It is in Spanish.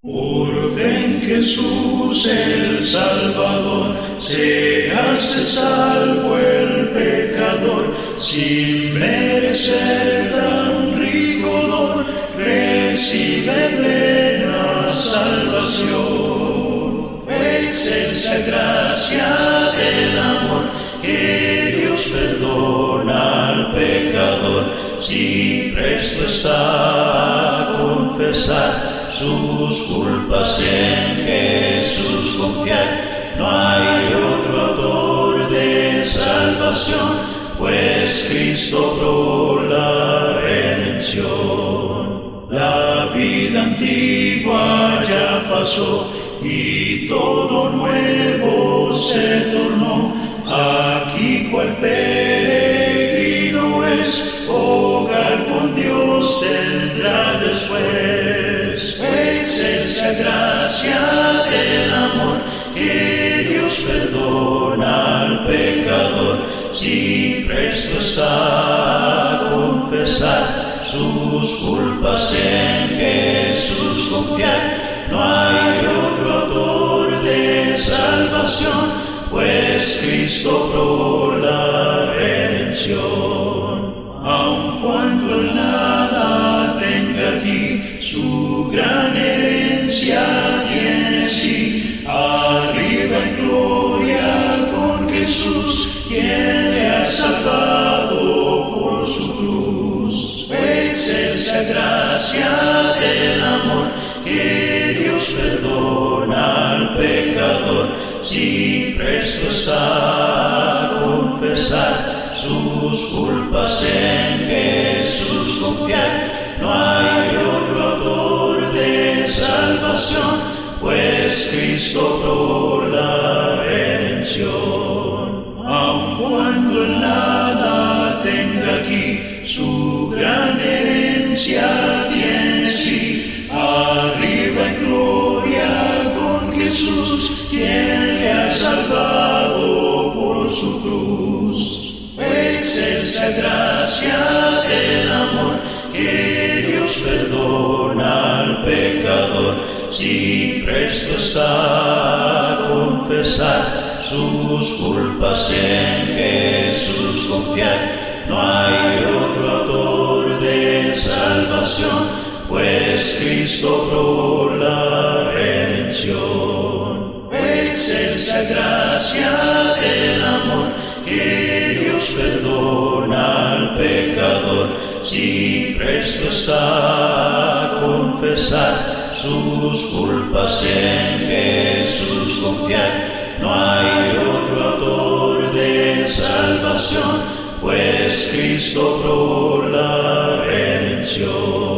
Por fe en Jesús el Salvador, se hace salvo el pecador, sin merecer tan rico don, recibe plena salvación. Excelsa gracia del amor, que Dios perdona al pecador, si presto está a confesar sus culpas en Jesús confiar. No hay otro autor de salvación, pues Cristo por la redención. La vida antigua ya pasó y todo nuevo se tornó. Aquí gracia del amor que Dios perdona al pecador si presto está a confesar sus culpas en Jesús confiar. No hay otro autor de salvación, pues Cristo por la redención. Gracia amor que Dios perdona al pecador, si presto está a confesar sus culpas en Jesús confiar. No hay pues Cristo por la redención. Aun cuando el nada tenga aquí su gran herencia gracia del amor que Dios perdona al pecador si presto está a confesar sus culpas en Jesús confiar. No hay otro autor de salvación, pues Cristo por la redención. Excelsa gracia si presto está a confesar sus culpas y en Jesús confiar. No hay otro autor de salvación, pues Cristo por la redención.